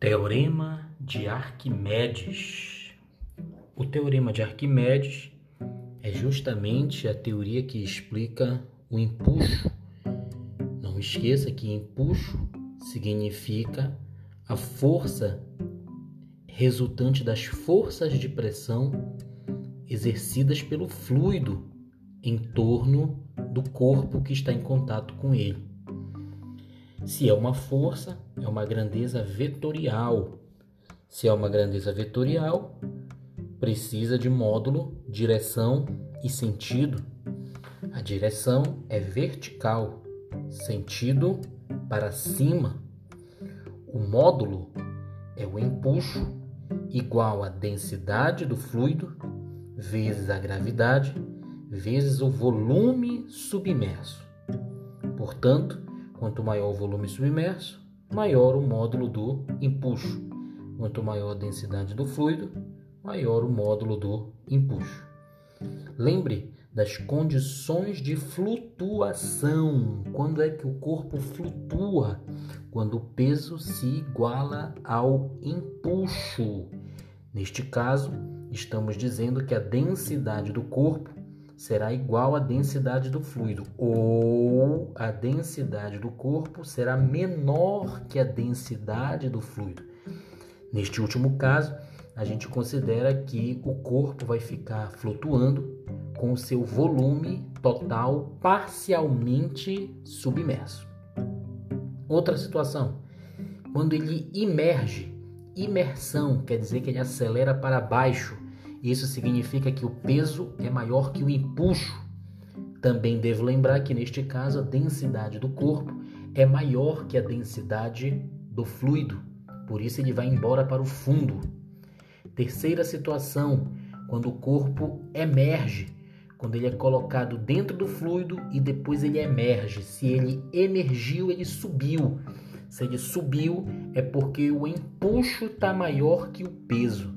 Teorema de Arquimedes. O teorema de Arquimedes é justamente a teoria que explica o empuxo. Não esqueça que empuxo significa a força resultante das forças de pressão exercidas pelo fluido em torno do corpo que está em contato com ele. Se é uma força, é uma grandeza vetorial. Se é uma grandeza vetorial, precisa de módulo, direção e sentido. A direção é vertical, sentido para cima. O módulo é o empuxo igual a densidade do fluido vezes a gravidade vezes o volume submerso. Portanto, Quanto maior o volume submerso, maior o módulo do empuxo. Quanto maior a densidade do fluido, maior o módulo do empuxo. Lembre das condições de flutuação. Quando é que o corpo flutua? Quando o peso se iguala ao empuxo. Neste caso, estamos dizendo que a densidade do corpo será igual à densidade do fluido, ou a densidade do corpo será menor que a densidade do fluido. Neste último caso, a gente considera que o corpo vai ficar flutuando com o seu volume total parcialmente submerso. Outra situação, quando ele imerge, imersão quer dizer que ele acelera para baixo isso significa que o peso é maior que o empuxo. Também devo lembrar que neste caso a densidade do corpo é maior que a densidade do fluido, por isso ele vai embora para o fundo. Terceira situação, quando o corpo emerge, quando ele é colocado dentro do fluido e depois ele emerge. Se ele emergiu, ele subiu. Se ele subiu, é porque o empuxo está maior que o peso.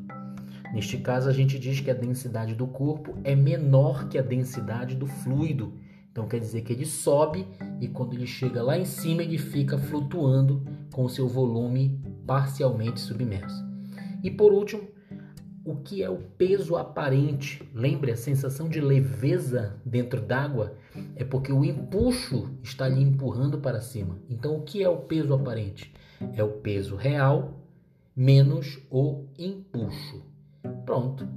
Neste caso, a gente diz que a densidade do corpo é menor que a densidade do fluido. Então quer dizer que ele sobe e quando ele chega lá em cima, ele fica flutuando com seu volume parcialmente submerso. E por último, o que é o peso aparente? Lembre, a sensação de leveza dentro d'água é porque o empuxo está lhe empurrando para cima. Então, o que é o peso aparente? É o peso real menos o empuxo. Pronto,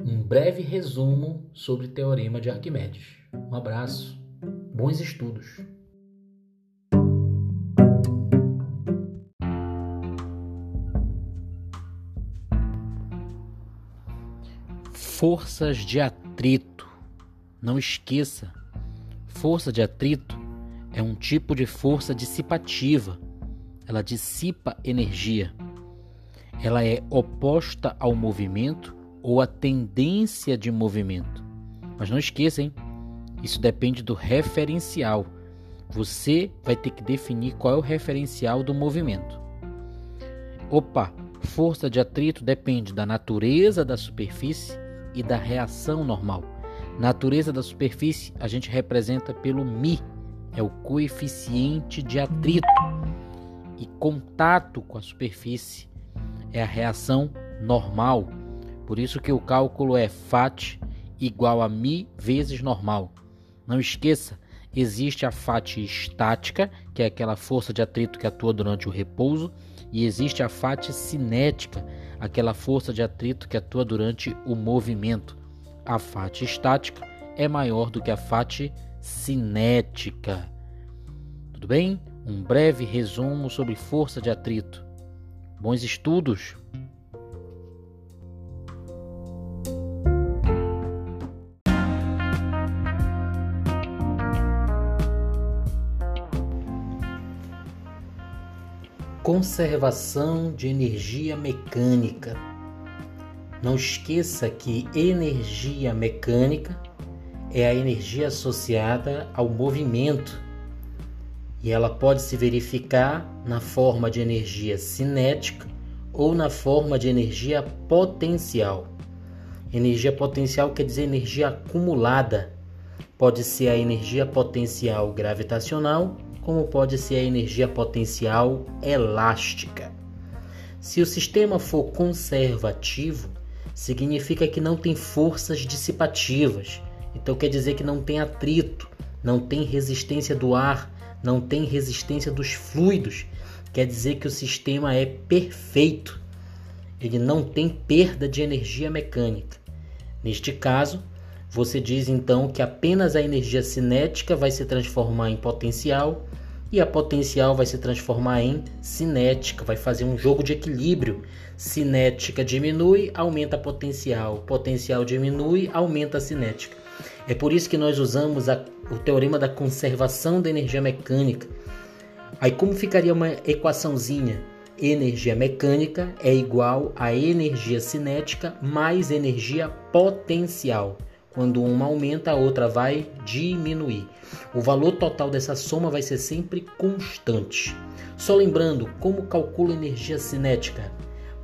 um breve resumo sobre o Teorema de Arquimedes. Um abraço, bons estudos. Forças de atrito. Não esqueça, força de atrito é um tipo de força dissipativa. Ela dissipa energia. Ela é oposta ao movimento ou a tendência de movimento. Mas não esqueça, hein? Isso depende do referencial. Você vai ter que definir qual é o referencial do movimento. Opa, força de atrito depende da natureza da superfície e da reação normal. Natureza da superfície a gente representa pelo mi, é o coeficiente de atrito. E contato com a superfície é a reação normal. Por isso que o cálculo é FAT igual a mi vezes normal. Não esqueça, existe a FAT estática, que é aquela força de atrito que atua durante o repouso, e existe a FAT cinética, aquela força de atrito que atua durante o movimento. A FAT estática é maior do que a FAT cinética. Tudo bem? Um breve resumo sobre força de atrito. Bons estudos! Conservação de energia mecânica. Não esqueça que energia mecânica é a energia associada ao movimento e ela pode se verificar na forma de energia cinética ou na forma de energia potencial. Energia potencial quer dizer energia acumulada. Pode ser a energia potencial gravitacional como pode ser a energia potencial elástica. Se o sistema for conservativo, significa que não tem forças dissipativas. Então quer dizer que não tem atrito, não tem resistência do ar, não tem resistência dos fluidos. Quer dizer que o sistema é perfeito. Ele não tem perda de energia mecânica. Neste caso, você diz então que apenas a energia cinética vai se transformar em potencial e a potencial vai se transformar em cinética, vai fazer um jogo de equilíbrio. Cinética diminui, aumenta a potencial, potencial diminui, aumenta a cinética. É por isso que nós usamos a, o teorema da conservação da energia mecânica. Aí como ficaria uma equaçãozinha? Energia mecânica é igual a energia cinética mais energia potencial. Quando uma aumenta, a outra vai diminuir. O valor total dessa soma vai ser sempre constante. Só lembrando, como calcula energia cinética?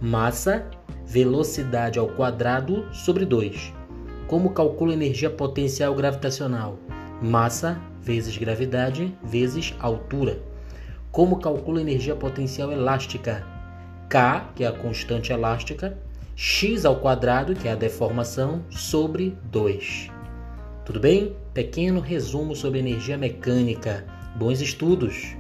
Massa, velocidade ao quadrado sobre 2. Como calcula energia potencial gravitacional? Massa vezes gravidade vezes altura. Como calcula energia potencial elástica? K, que é a constante elástica, x ao quadrado, que é a deformação, sobre 2. Tudo bem? Pequeno resumo sobre energia mecânica. Bons estudos!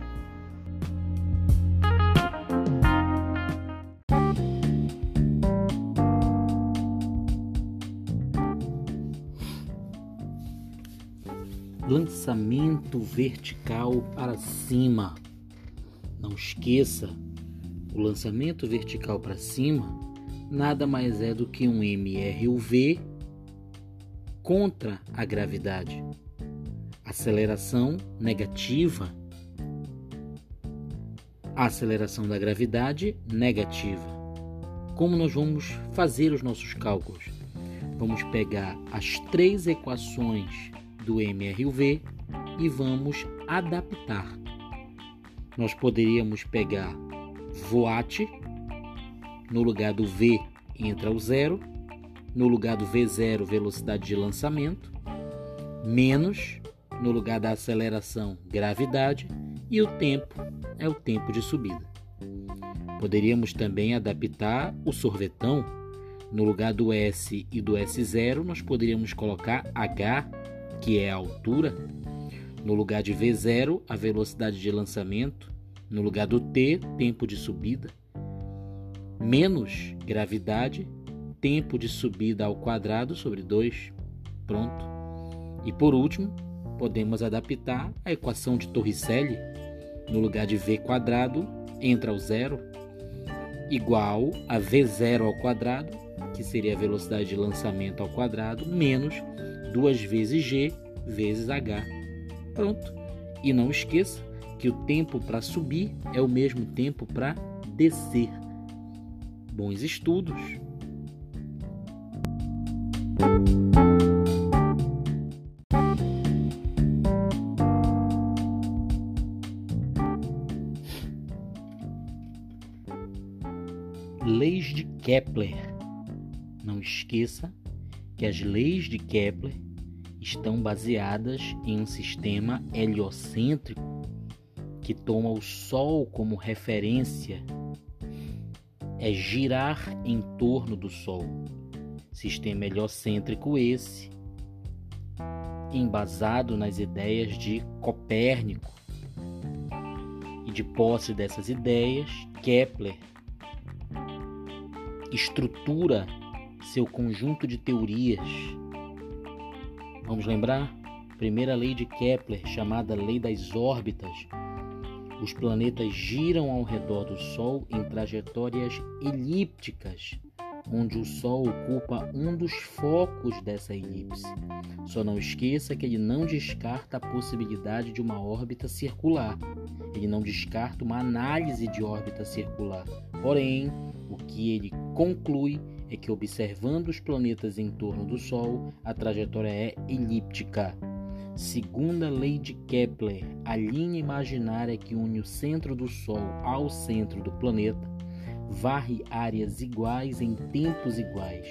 Lançamento vertical para cima. Não esqueça, o lançamento vertical para cima nada mais é do que um MRUV contra a gravidade. Aceleração negativa. A aceleração da gravidade negativa. Como nós vamos fazer os nossos cálculos? Vamos pegar as três equações do MRUV e vamos adaptar. Nós poderíamos pegar voate no lugar do V entra o zero. No lugar do V0, velocidade de lançamento. Menos, no lugar da aceleração, gravidade. E o tempo é o tempo de subida. Poderíamos também adaptar o sorvetão. No lugar do S e do S0, nós poderíamos colocar H, que é a altura. No lugar de V0, a velocidade de lançamento. No lugar do T, tempo de subida menos gravidade, tempo de subida ao quadrado sobre 2. Pronto. E por último, podemos adaptar a equação de Torricelli. No lugar de v quadrado, entra o zero, igual a v0 ao quadrado, que seria a velocidade de lançamento ao quadrado, menos 2 vezes g vezes h. Pronto. E não esqueça que o tempo para subir é o mesmo tempo para descer bons estudos. Leis de Kepler. Não esqueça que as leis de Kepler estão baseadas em um sistema heliocêntrico que toma o Sol como referência é girar em torno do Sol. Sistema heliocêntrico esse, embasado nas ideias de Copérnico. E de posse dessas ideias, Kepler estrutura seu conjunto de teorias. Vamos lembrar? Primeira lei de Kepler, chamada Lei das Órbitas, os planetas giram ao redor do Sol em trajetórias elípticas, onde o Sol ocupa um dos focos dessa elipse. Só não esqueça que ele não descarta a possibilidade de uma órbita circular. Ele não descarta uma análise de órbita circular. Porém, o que ele conclui é que observando os planetas em torno do Sol, a trajetória é elíptica. Segunda lei de Kepler, a linha imaginária que une o centro do Sol ao centro do planeta varre áreas iguais em tempos iguais.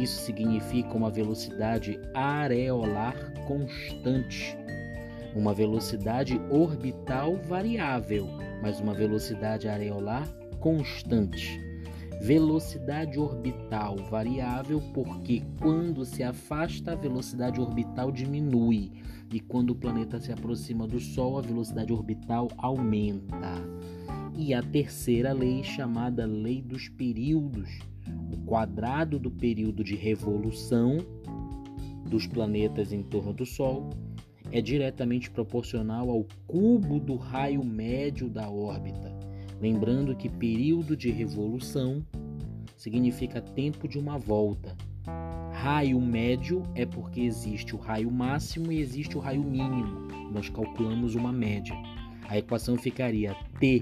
Isso significa uma velocidade areolar constante, uma velocidade orbital variável, mas uma velocidade areolar constante. Velocidade orbital variável, porque quando se afasta, a velocidade orbital diminui, e quando o planeta se aproxima do Sol, a velocidade orbital aumenta. E a terceira lei, chamada Lei dos Períodos, o quadrado do período de revolução dos planetas em torno do Sol é diretamente proporcional ao cubo do raio médio da órbita. Lembrando que período de revolução significa tempo de uma volta. Raio médio é porque existe o raio máximo e existe o raio mínimo. Nós calculamos uma média. A equação ficaria T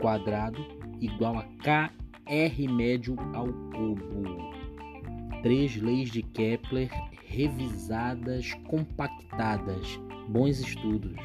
quadrado igual a KR médio ao cubo. Três leis de Kepler revisadas, compactadas. Bons estudos.